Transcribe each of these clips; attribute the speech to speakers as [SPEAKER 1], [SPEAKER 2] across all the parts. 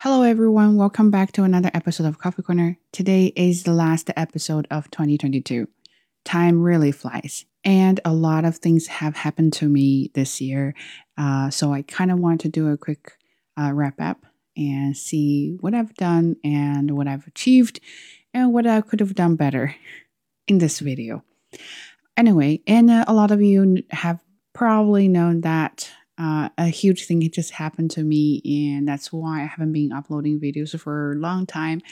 [SPEAKER 1] Hello, everyone. Welcome back to another episode of Coffee Corner. Today is the last episode of 2022. Time really flies, and a lot of things have happened to me this year. Uh, so, I kind of want to do a quick uh, wrap up and see what I've done and what I've achieved and what I could have done better in this video. Anyway, and uh, a lot of you have probably known that uh, a huge thing just happened to me, and that's why I haven't been uploading videos for a long time.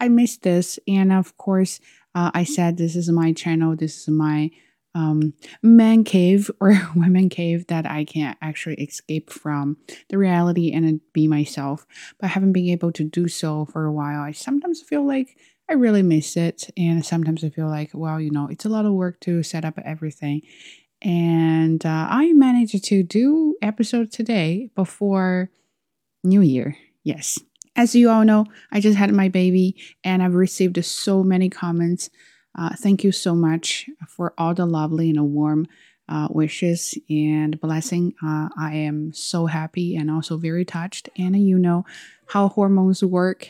[SPEAKER 1] I missed this, and of course, uh, I said this is my channel, this is my um, man cave or women cave that I can't actually escape from the reality and be myself. But I haven't been able to do so for a while. I sometimes feel like I really miss it, and sometimes I feel like, well, you know, it's a lot of work to set up everything and uh, I managed to do episode today before New Year. Yes, as you all know, I just had my baby, and I've received so many comments. Uh, thank you so much for all the lovely and warm uh, wishes and blessing. Uh, I am so happy and also very touched. And you know how hormones work.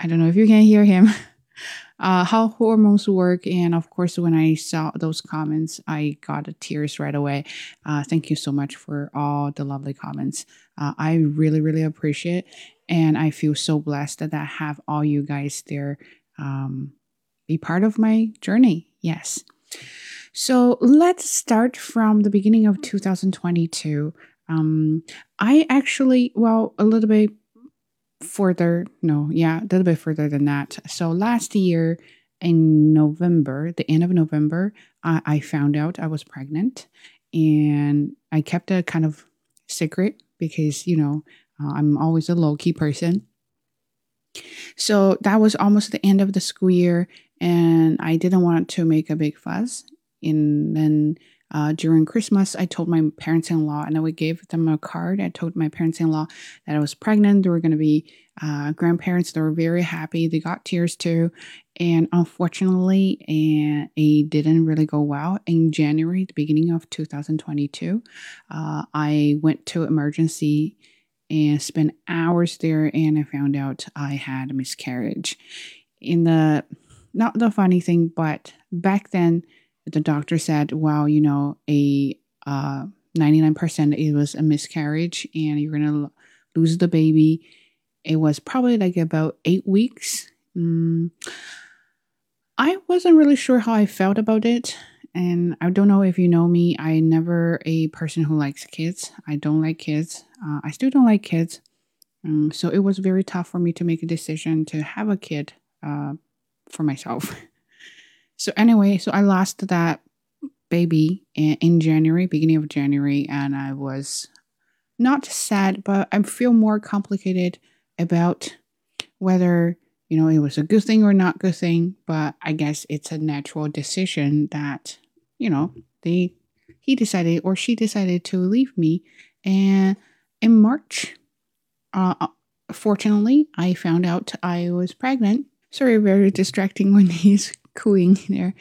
[SPEAKER 1] I don't know if you can hear him. uh, how hormones work. And of course, when I saw those comments, I got tears right away. Uh, thank you so much for all the lovely comments. Uh, I really, really appreciate And I feel so blessed that I have all you guys there um, be part of my journey. Yes. So let's start from the beginning of 2022. Um, I actually, well, a little bit further, no, yeah, a little bit further than that. So last year in November, the end of November, I, I found out I was pregnant and I kept a kind of secret because, you know, uh, I'm always a low key person. So that was almost the end of the school year, and I didn't want to make a big fuss. And then uh, during Christmas, I told my parents in law, and I gave them a card. I told my parents in law that I was pregnant. They were going to be uh, grandparents. They were very happy. They got tears too. And unfortunately, and it didn't really go well. In January, the beginning of 2022, uh, I went to emergency and spent hours there, and I found out I had a miscarriage. In the not the funny thing, but back then the doctor said, well, you know, a uh, 99% it was a miscarriage and you're to lose the baby. It was probably like about eight weeks. Mm, I wasn't really sure how I felt about it. And I don't know if you know me, I never a person who likes kids. I don't like kids. Uh, I still don't like kids. Um, so it was very tough for me to make a decision to have a kid uh, for myself. So anyway, so I lost that baby in January, beginning of January, and I was not sad, but I feel more complicated about whether you know it was a good thing or not good thing. But I guess it's a natural decision that you know they he decided or she decided to leave me, and in March, uh, fortunately, I found out I was pregnant. Sorry, very distracting when he's cooing there.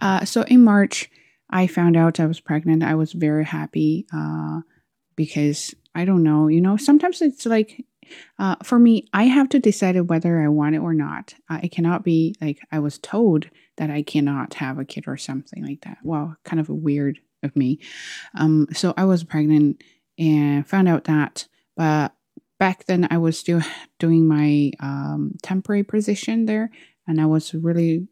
[SPEAKER 1] Uh, so in March, I found out I was pregnant. I was very happy uh, because I don't know, you know, sometimes it's like uh, for me, I have to decide whether I want it or not. Uh, it cannot be like I was told that I cannot have a kid or something like that. Well, kind of weird of me. Um, so I was pregnant and found out that, but back then I was still doing my um, temporary position there, and I was really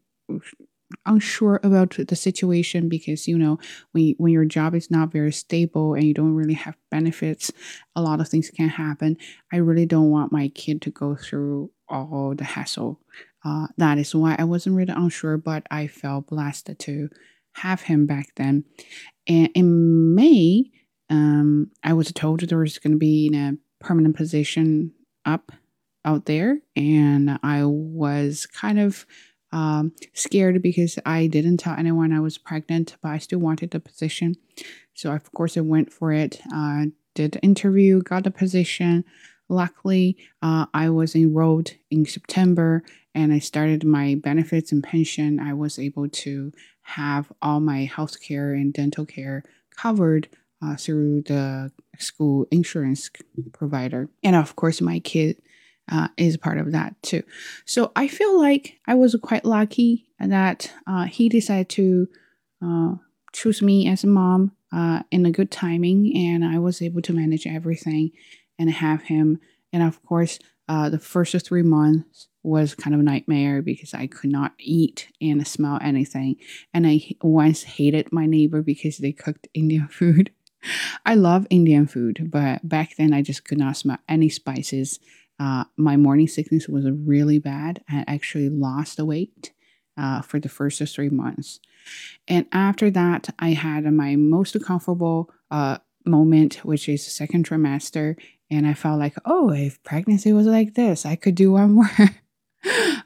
[SPEAKER 1] unsure about the situation because you know when when your job is not very stable and you don't really have benefits a lot of things can happen. I really don't want my kid to go through all the hassle. Uh, that is why i wasn't really unsure but i felt blessed to have him back then. And in may um, i was told there was going to be a permanent position up out there and i was kind of um, scared because I didn't tell anyone I was pregnant, but I still wanted the position. So, of course, I went for it, uh, did interview, got the position. Luckily, uh, I was enrolled in September and I started my benefits and pension. I was able to have all my health care and dental care covered uh, through the school insurance provider. And of course, my kid uh, is part of that too. So I feel like I was quite lucky that uh, he decided to uh, choose me as a mom uh, in a good timing, and I was able to manage everything and have him. And of course, uh, the first three months was kind of a nightmare because I could not eat and smell anything. And I once hated my neighbor because they cooked Indian food. I love Indian food, but back then I just could not smell any spices. Uh, my morning sickness was really bad. I actually lost the weight uh, for the first three months. And after that, I had my most comfortable uh, moment, which is second trimester. And I felt like, oh, if pregnancy was like this, I could do one more.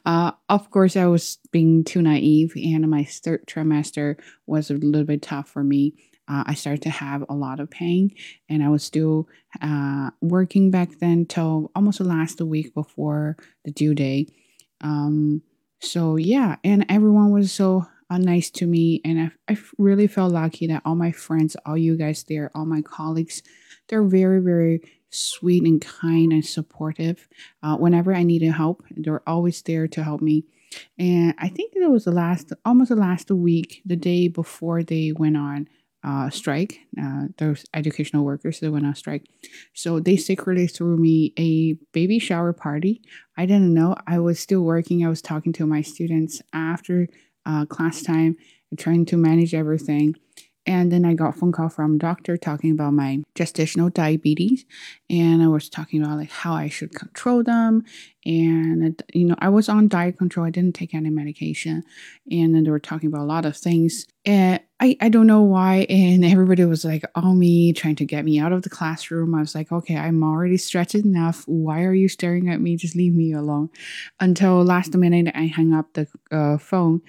[SPEAKER 1] uh, of course, I was being too naive, and my third trimester was a little bit tough for me. Uh, I started to have a lot of pain, and I was still uh, working back then till almost the last week before the due date. Um, so yeah, and everyone was so uh, nice to me, and I, I really felt lucky that all my friends, all you guys there, all my colleagues, they're very very sweet and kind and supportive. Uh, whenever I needed help, they're always there to help me. And I think it was the last, almost the last week, the day before they went on uh, strike. Uh, those educational workers that went on strike. So they secretly threw me a baby shower party. I didn't know. I was still working. I was talking to my students after uh, class time, trying to manage everything. And then I got a phone call from doctor talking about my gestational diabetes. And I was talking about like how I should control them. And, you know, I was on diet control. I didn't take any medication. And then they were talking about a lot of things. And I, I don't know why. And everybody was like on me, trying to get me out of the classroom. I was like, okay, I'm already stretched enough. Why are you staring at me? Just leave me alone. Until last minute, I hung up the uh, phone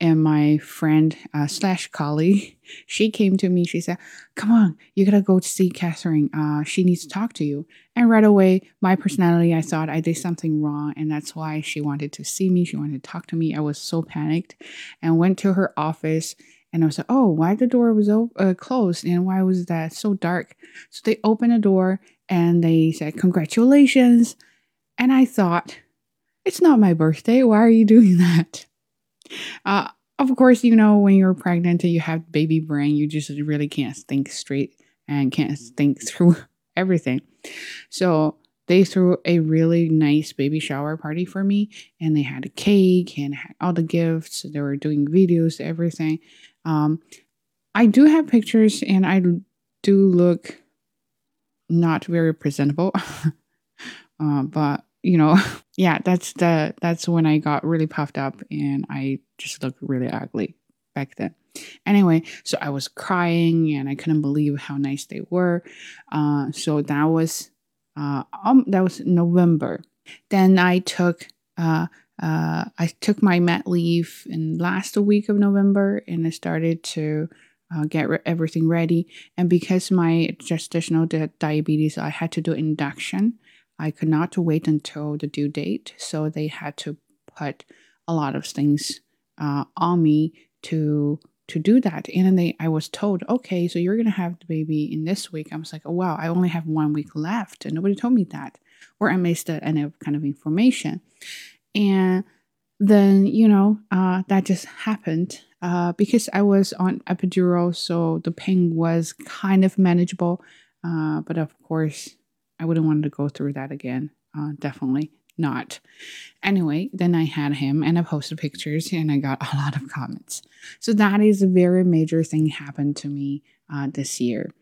[SPEAKER 1] and my friend uh, slash colleague, she came to me. She said, "Come on, you gotta go see Catherine. Uh, she needs to talk to you." And right away, my personality, I thought I did something wrong, and that's why she wanted to see me. She wanted to talk to me. I was so panicked, and went to her office. And I was like, "Oh, why the door was uh, closed, and why was that so dark?" So they opened the door and they said, "Congratulations!" And I thought, "It's not my birthday. Why are you doing that?" Uh, of course, you know, when you're pregnant and you have baby brain, you just really can't think straight and can't think through everything. So they threw a really nice baby shower party for me and they had a cake and all the gifts. They were doing videos, everything. Um, I do have pictures and I do look not very presentable. uh, but you know, yeah, that's the that's when I got really puffed up and I just looked really ugly back then. Anyway, so I was crying and I couldn't believe how nice they were. Uh, so that was uh, um, that was November. Then I took uh, uh, I took my mat leave in last week of November and I started to uh, get re- everything ready. And because my gestational di- diabetes, I had to do induction. I could not wait until the due date, so they had to put a lot of things uh, on me to to do that. And then they, I was told, okay, so you're gonna have the baby in this week. I was like, oh wow, I only have one week left, and nobody told me that, or I missed any kind of information. And then you know uh, that just happened uh, because I was on epidural, so the pain was kind of manageable. Uh, but of course, I wouldn't want to go through that again. Uh, definitely not. Anyway, then I had him and I posted pictures and I got a lot of comments. So that is a very major thing happened to me uh, this year.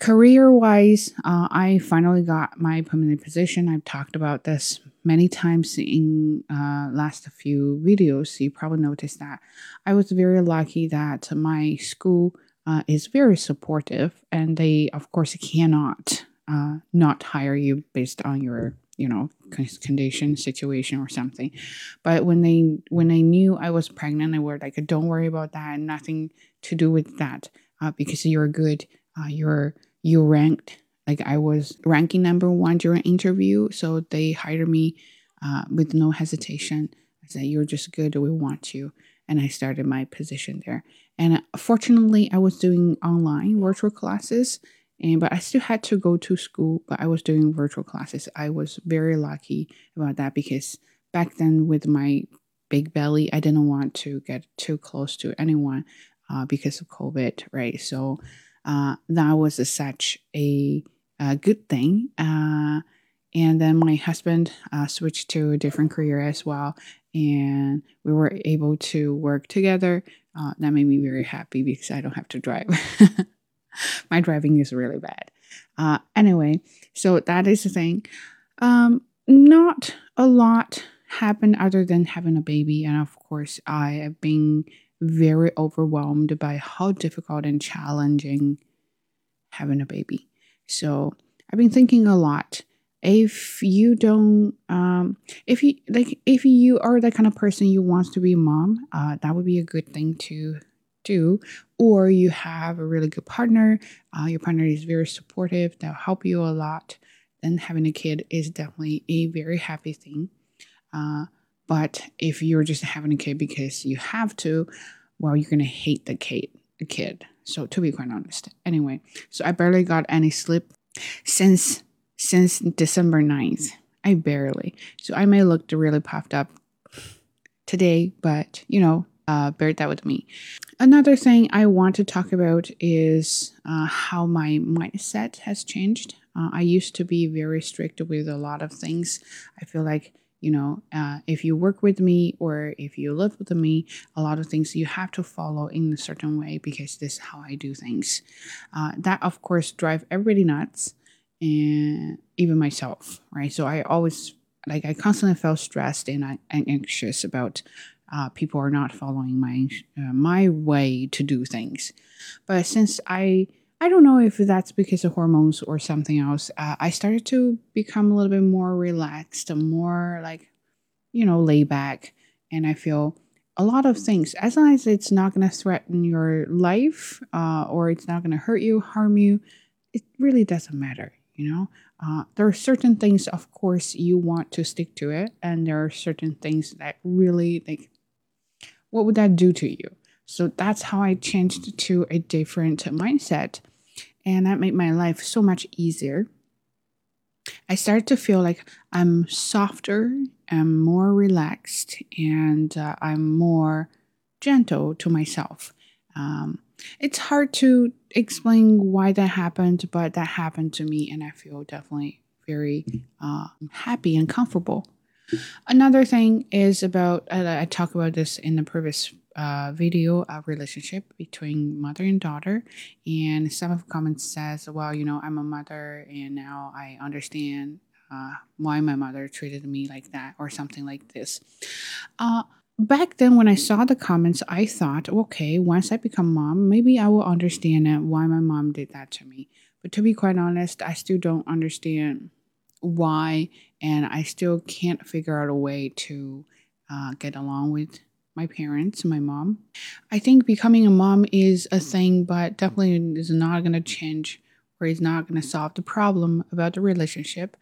[SPEAKER 1] Career wise, uh, I finally got my permanent position. I've talked about this many times in uh, last few videos. You probably noticed that I was very lucky that my school uh, is very supportive, and they, of course, cannot uh, not hire you based on your you know condition situation or something. But when they when they knew i was pregnant they were like don't worry about that. Nothing to do with that uh, because you're good. Uh, you're you ranked. Like i was ranking number one during interview so they hired me uh, with no hesitation. I said you're just good. We want you. And i started my position there. And fortunately, I was doing online virtual classes, and but I still had to go to school. But I was doing virtual classes. I was very lucky about that because back then, with my big belly, I didn't want to get too close to anyone uh, because of COVID, right? So uh, that was a, such a, a, good thing. Uh, and then my husband uh, switched to a different career as well, and we were able to work together. Uh, that made me very happy because I don't have to drive. my driving is really bad. Uh, anyway, so that is the thing. Um, not a lot happened other than having a baby, and of course, I have been very overwhelmed by how difficult and challenging having a baby. So I've been thinking a lot. If you don't, um, if you like, if you are the kind of person you wants to be a mom, uh, that would be a good thing to do. Or you have a really good partner, uh, your partner is very supportive, they'll help you a lot. Then having a kid is definitely a very happy thing. Uh, but if you're just having a kid because you have to, well, you're gonna hate the kid. The kid. So to be quite honest. Anyway, so I barely got any sleep since since December 9th. I barely. So I may look really puffed up today, but you know, uh, bear that with me. Another thing I want to talk about is uh, how my mindset has changed. Uh, I used to be very strict with a lot of things. I feel like you know uh, if you work with me or if you live with me a lot of things you have to follow in a certain way because this is how i do things uh, that of course drive everybody nuts and even myself right so i always like i constantly felt stressed and, I, and anxious about uh, people are not following my uh, my way to do things but since i I don't know if that's because of hormones or something else. Uh, I started to become a little bit more relaxed, more like, you know, laid back. And I feel a lot of things, as long as it's not going to threaten your life uh, or it's not going to hurt you, harm you, it really doesn't matter, you know? Uh, there are certain things, of course, you want to stick to it. And there are certain things that really, like, what would that do to you? So that's how I changed to a different mindset. And that made my life so much easier. I started to feel like I'm softer, I'm more relaxed, and uh, I'm more gentle to myself. Um, it's hard to explain why that happened, but that happened to me, and I feel definitely very uh, happy and comfortable. Another thing is about, uh, I talk about this in the previous uh, video a relationship between mother and daughter. And some of the comments says well you know i'm a mother and now i understand uh, why my mother treated me like that or something like this. Uh, back then when i saw the comments i thought okay once i become mom maybe i will understand why my mom did that to me. But to be quite honest i still don't understand why and i still can't figure out a way to uh, get along with my parents, and my mom. I think becoming a mom is a thing, but definitely is not going to change or is not going to solve the problem about the relationship.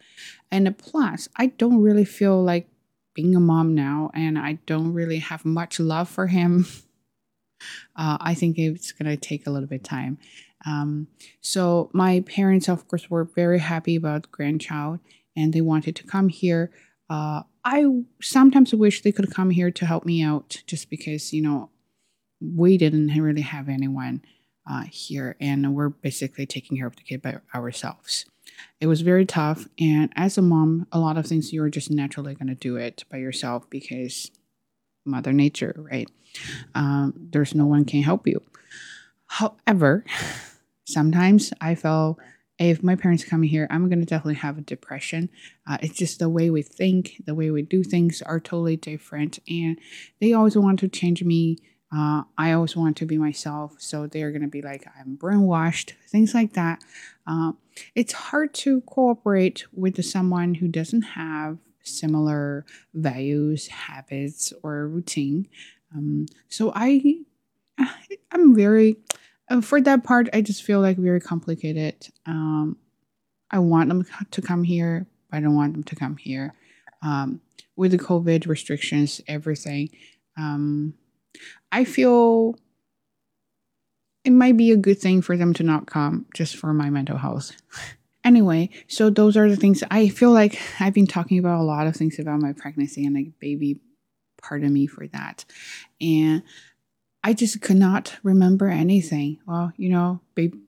[SPEAKER 1] And plus, I don't really feel like being a mom now, and I don't really have much love for him. Uh, I think it's going to take a little bit of time. Um, so my parents, of course, were very happy about grandchild, and they wanted to come here. Uh, I sometimes wish they could come here to help me out just because, you know, we didn't really have anyone uh, here and we're basically taking care of the kid by ourselves. It was very tough. And as a mom, a lot of things you're just naturally going to do it by yourself because Mother Nature, right? Um, there's no one can help you. However, sometimes I felt if my parents come here, I'm going to definitely have a depression. Uh, it's just the way we think, the way we do things are totally different. And they always want to change me. Uh, I always want to be myself. So they're going to be like, I'm brainwashed, things like that. Uh, it's hard to cooperate with someone who doesn't have similar values, habits, or routine. Um, so I, I'm very for that part, I just feel like very complicated. Um, I want them to come here, but I don't want them to come here. Um, with the COVID restrictions, everything, um, I feel it might be a good thing for them to not come just for my mental health. anyway, so those are the things I feel like I've been talking about a lot of things about my pregnancy and like baby pardon me for that. And I just could not remember anything. Well, you know, baby,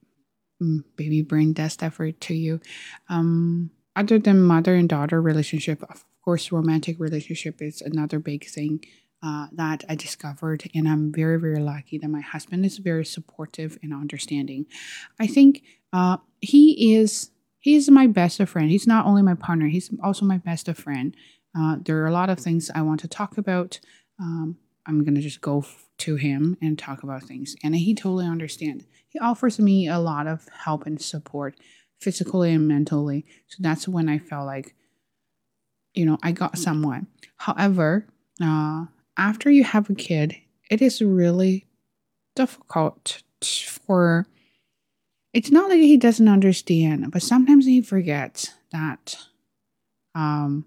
[SPEAKER 1] mm, baby brain death effort to you. Um, other than mother and daughter relationship, of course, romantic relationship is another big thing uh, that I discovered, and I'm very, very lucky that my husband is very supportive and understanding. I think uh, he is he is my best friend. He's not only my partner; he's also my best friend. Uh, there are a lot of things I want to talk about. Um, I'm gonna just go f- to him and talk about things, and he totally understands. He offers me a lot of help and support, physically and mentally. So that's when I felt like, you know, I got someone. However, uh, after you have a kid, it is really difficult for. It's not like he doesn't understand, but sometimes he forgets that. Um,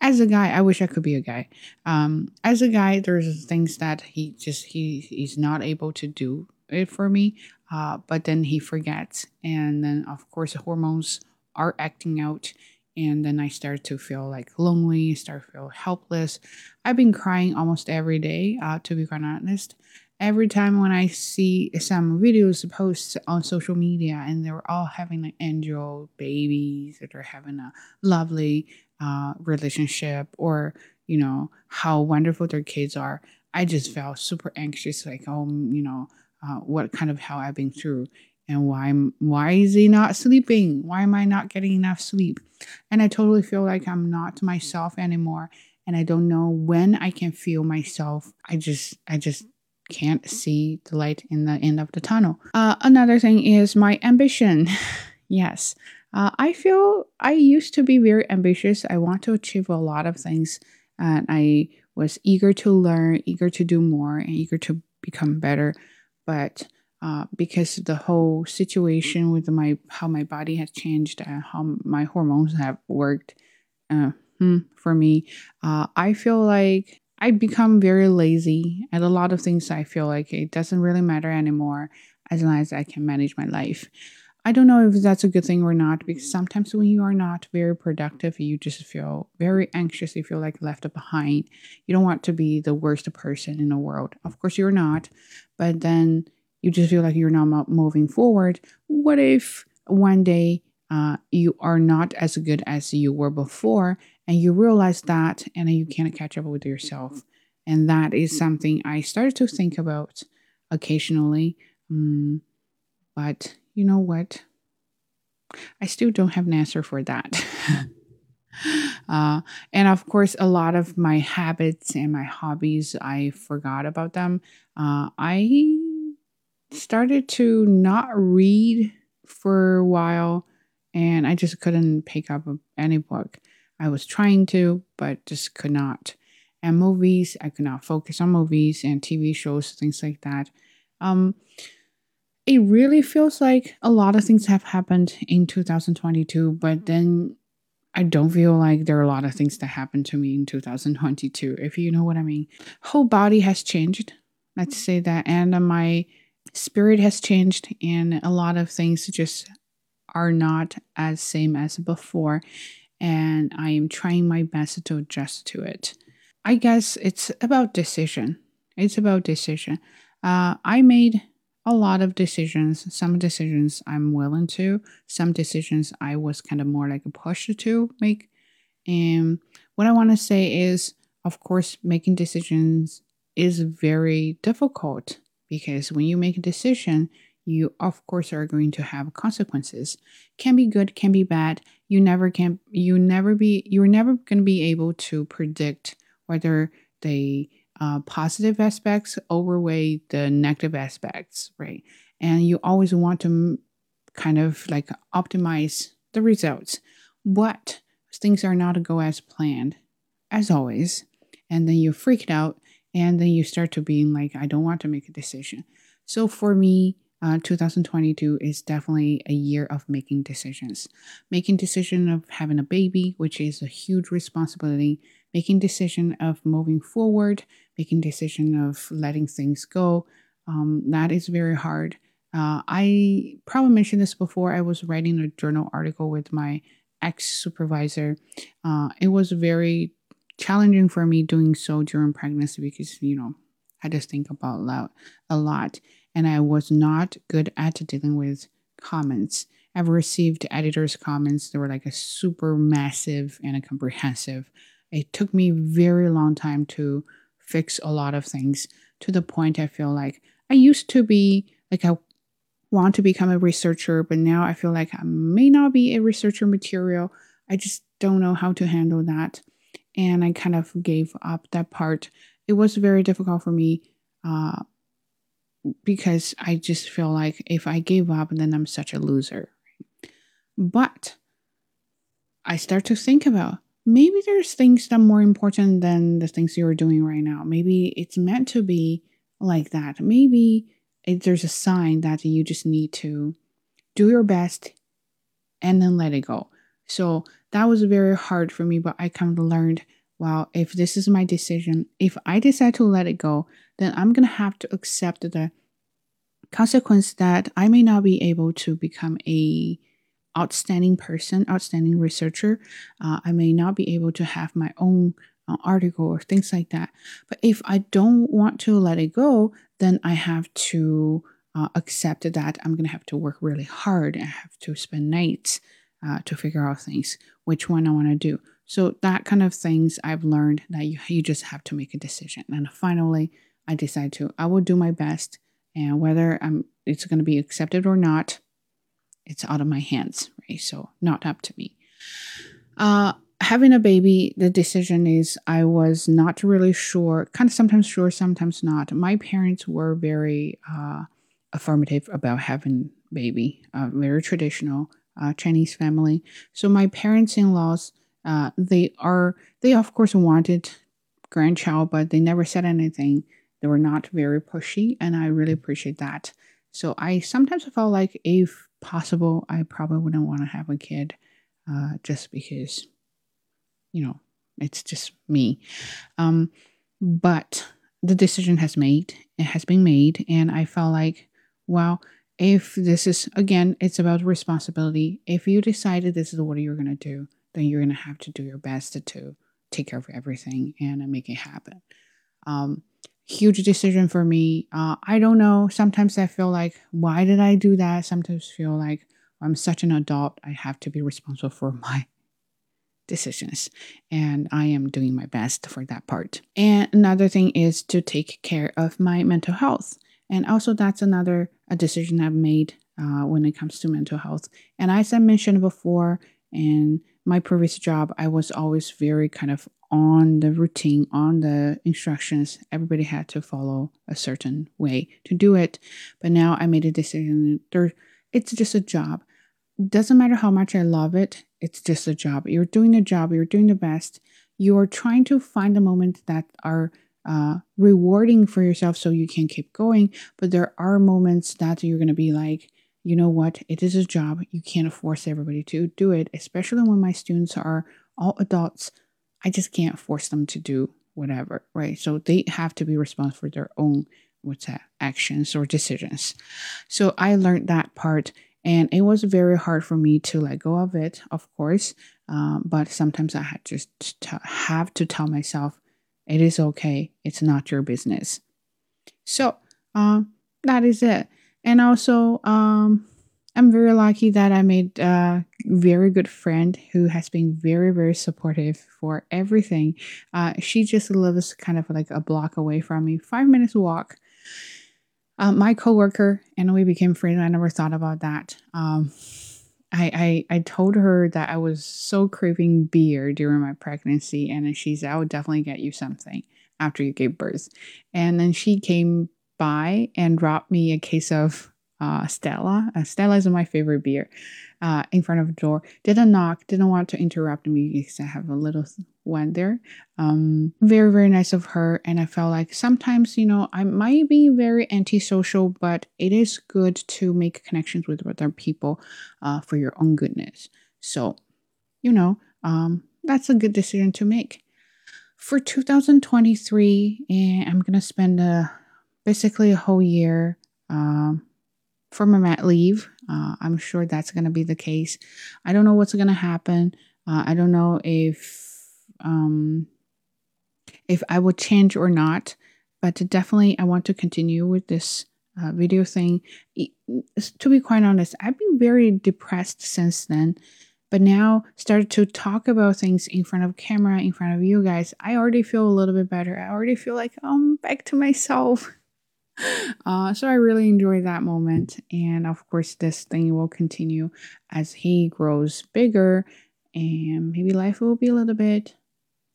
[SPEAKER 1] as a guy, I wish I could be a guy. Um, as a guy, there's things that he just he he's not able to do it for me. Uh, but then he forgets, and then of course the hormones are acting out and then I start to feel like lonely, start to feel helpless. I've been crying almost every day, uh, to be quite honest. Every time when I see some videos posts on social media and they're all having like angel babies that are having a lovely uh, relationship or you know how wonderful their kids are, I just felt super anxious, like oh you know uh, what kind of hell I've been through and why why is he not sleeping? Why am i not getting enough sleep? And i totally feel like i'm not myself anymore and i don't know when i can feel myself. I just i just can't see the light in the end of the tunnel. Uh, another thing is my ambition. Yes. Uh, i feel i used to be very ambitious. I want to achieve a lot of things and i was eager to learn eager to do more and eager to become better. But uh, because the whole situation with my how my body has changed and how my hormones have worked uh, hmm, for me, uh, I feel like I become very lazy at a lot of things. I feel like it doesn't really matter anymore as long as I can manage my life. I don't know if that's a good thing or not because sometimes when you are not very productive, you just feel very anxious. You feel like left behind. You don't want to be the worst person in the world. Of course, you're not, but then you just feel like you're not moving forward. What if one day uh, you are not as good as you were before and you realize that and you can't catch up with yourself? And that is something I started to think about occasionally. Um, but you know what? I still don't have an answer for that. uh, and of course, a lot of my habits and my hobbies, I forgot about them. Uh, I started to not read for a while and I just couldn't pick up any book. I was trying to, but just could not. And movies, I could not focus on movies and TV shows, things like that. Um, it really feels like a lot of things have happened in 2022, but then I don't feel like there are a lot of things that happened to me in 2022, if you know what I mean. Whole body has changed. Let's say that. And my spirit has changed and a lot of things just are not as same as before and i am trying my best to adjust to it. I guess it's about decision. It's about decision. Uh, i made a lot of decisions. Some decisions i'm willing to. Some decisions i was kind of more like a push to make. And what i want to say is of course making decisions is very difficult because when you make a decision, you of course are going to have consequences. Can be good, can be bad. You never can you never be you're never going to be able to predict whether the uh, positive aspects overweigh the negative aspects, right? And you always want to kind of like optimize the results. but things are not to go as planned, as always, and then you freaked out and then you start to being like i don't want to make a decision so for me uh, 2022 is definitely a year of making decisions making decision of having a baby which is a huge responsibility making decision of moving forward making decision of letting things go um, that is very hard Uh, I probably mentioned this before. I was writing a journal article with my ex supervisor. Uh, it was very challenging for me doing so during pregnancy because, you know, I just think about that a lot. And I was not good at dealing with comments. I've received editors' comments that were like a super massive and a comprehensive. It took me very long time to fix a lot of things to the point I feel like I used to be like I want to become a researcher, but now I feel like I may not be a researcher material. I just don't know how to handle that. And I kind of gave up that part. It was very difficult for me uh, because I just feel like if I gave up, then I'm such a loser. But I start to think about maybe there's things that are more important than the things you're doing right now. Maybe it's meant to be like that. Maybe it, there's a sign that you just need to do your best and then let it go. So that was very hard for me, but I kind of learned well, if this is my decision, if I decide to let it go, then I'm going to have to accept the consequence that I may not be able to become a outstanding person, outstanding researcher. Uh, I may not be able to have my own uh, article or things like that. But if I don't want to let it go, then I have to uh, accept that I'm going to have to work really hard. I have to spend nights uh, to figure out things, which one I want to do. So that kind of things I've learned that you, you just have to make a decision. And finally, I decide to, I will do my best. And whether I'm, it's going to be accepted or not, it's out of my hands, right? So not up to me. Uh, having a baby, the decision is I was not really sure, kind of sometimes sure, sometimes not. My parents were very uh, affirmative about having baby, uh, very traditional uh, Chinese family. So my parents-in-laws, uh, they are they of course wanted grandchild, but they never said anything. They were not very pushy, and I really appreciate that. So I sometimes felt like, if possible, I probably wouldn't want to have a kid, uh, just because you know, it's just me. Um, but the decision has made, it has been made, and I felt like, well, if this is again, it's about responsibility. If you decided this is what you're gonna do, then you're gonna have to do your best to, to take care of everything and make it happen. Um, huge decision for me. Uh, I don't know. Sometimes I feel like, why did I do that? Sometimes feel like I'm such an adult. I have to be responsible for my decisions and I am doing my best for that part. And another thing is to take care of my mental health. And also that's another a decision I've made uh, when it comes to mental health. And as I mentioned before in my previous job, I was always very kind of on the routine, on the instructions. Everybody had to follow a certain way to do it. But now I made a decision. There, it's just a job doesn't matter how much I love it, it's just a job. You're doing the job, you're doing the best. You're trying to find the moments that are uh, rewarding for yourself so you can keep going. But there are moments that you're going to be like, you know what, it is a job. You can't force everybody to do it, especially when my students are all adults. I just can't force them to do whatever, right? So they have to be responsible for their own what's that actions or decisions. So I learned that part and it was very hard for me to let go of it, of course. Um, but sometimes I had just to have to tell myself, it is okay. It's not your business. So um, that is it. And also, um, I'm very lucky that I made a very good friend who has been very, very supportive for everything. Uh, she just lives kind of like a block away from me, five minutes walk uh, my coworker and we became friends. I never thought about that. Um, I, I I told her that I was so craving beer during my pregnancy, and she said I would definitely get you something after you gave birth. And then she came by and dropped me a case of uh, Stella. Uh, Stella is my favorite beer. Uh, in front of the door. Didn't knock. Didn't want to interrupt me because I have a little one there. Um, very very nice of her, and I felt like sometimes you know I might be very antisocial, but it is good to make connections with other people uh, for your own goodness. So, you know, um, that's a good decision to make. For 2023, and I'm gonna spend a basically a whole year. Um, from a mat leave. Uh, I'm sure that's going to be the case. I don't know what's going to happen. Uh, I don't know if um, if I will change or not, but definitely I want to continue with this uh, video thing. To be quite honest, I've been very depressed since then, but now started to talk about things in front of camera, in front of you guys. I already feel a little bit better. I already feel like I'm back to myself. Uh, so I really enjoy that moment. And of course, this thing will continue as he grows bigger, and maybe life will be a little bit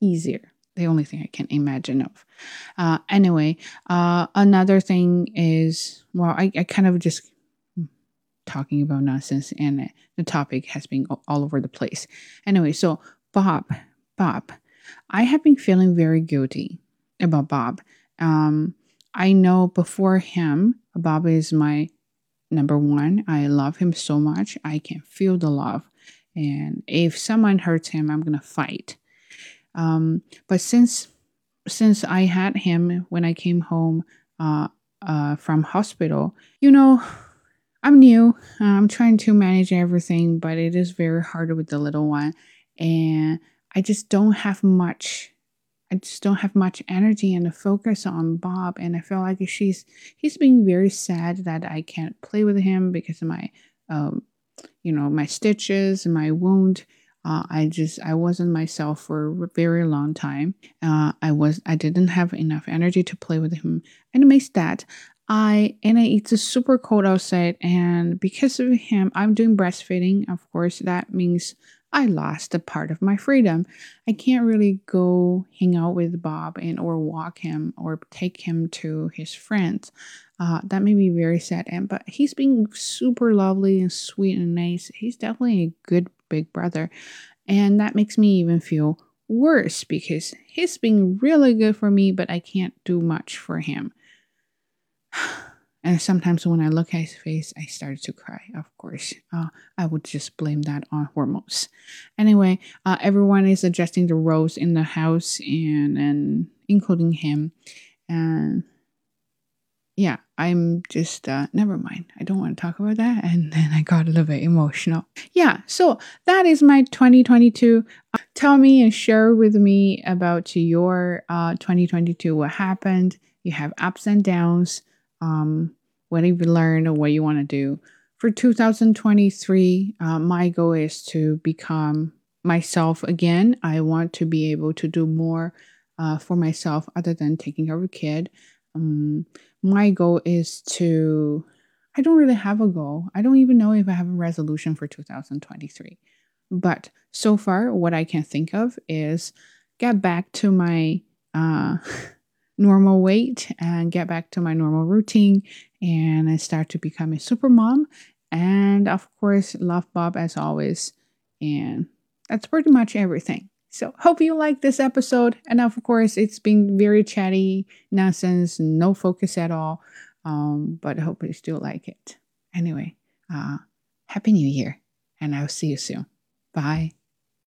[SPEAKER 1] easier. The only thing I can imagine of. Uh, anyway, uh, another thing is well, I, I kind of just talking about nonsense, and the topic has been all over the place. Anyway, so Bob, Bob, I have been feeling very guilty about Bob. Um, I know before him, Bob is my number one. I love him so much. I can feel the love. And if someone hurts him, I'm gonna fight. Um, but since since I had him when I came home uh, uh, from hospital, you know, I'm new. I'm trying to manage everything, but it is very hard with the little one, and I just don't have much I just don't have much energy and focus on Bob. And I feel like she's he's being very sad that I can't play with him because of my um, you know, my stitches and my wound. Uh, I just I wasn't myself for a very long time. Uh, I was I didn't have enough energy to play with him, and makes that I and it's super cold outside, and because of him, I'm doing breastfeeding. Of course, that means I lost a part of my freedom. I can't really go hang out with Bob and or walk him or take him to his friends. Uh, that made me very sad. And but he's being super lovely and sweet and nice. He's definitely a good big brother, and that makes me even feel worse because he's being really good for me, but I can't do much for him. And sometimes when I look at his face, I started to cry, of course. Uh, I would just blame that on hormones. Anyway, uh, everyone is adjusting the roles in the house and, and including him. And yeah, I'm just, uh, never mind. I don't want to talk about that. And then I got a little bit emotional. Yeah, so that is my 2022. Uh, tell me and share with me about your uh, 2022, what happened. You have ups and downs um, what have you learned or what you want to do. For 2023, uh, my goal is to become myself again. I want to be able to do more uh, for myself other than taking care of a kid. Um, my goal is to, I don't really have a goal. I don't even know if I have a resolution for 2023. But so far, what I can think of is get back to my uh, normal weight and get back to my normal routine and I start to become a super mom. And of course, love Bob as always. And that's pretty much everything. So, hope you like this episode. And of course, it's been very chatty, nonsense, no focus at all. Um, but I hope you still like it. Anyway, uh, Happy New Year, and I'll see you soon. Bye.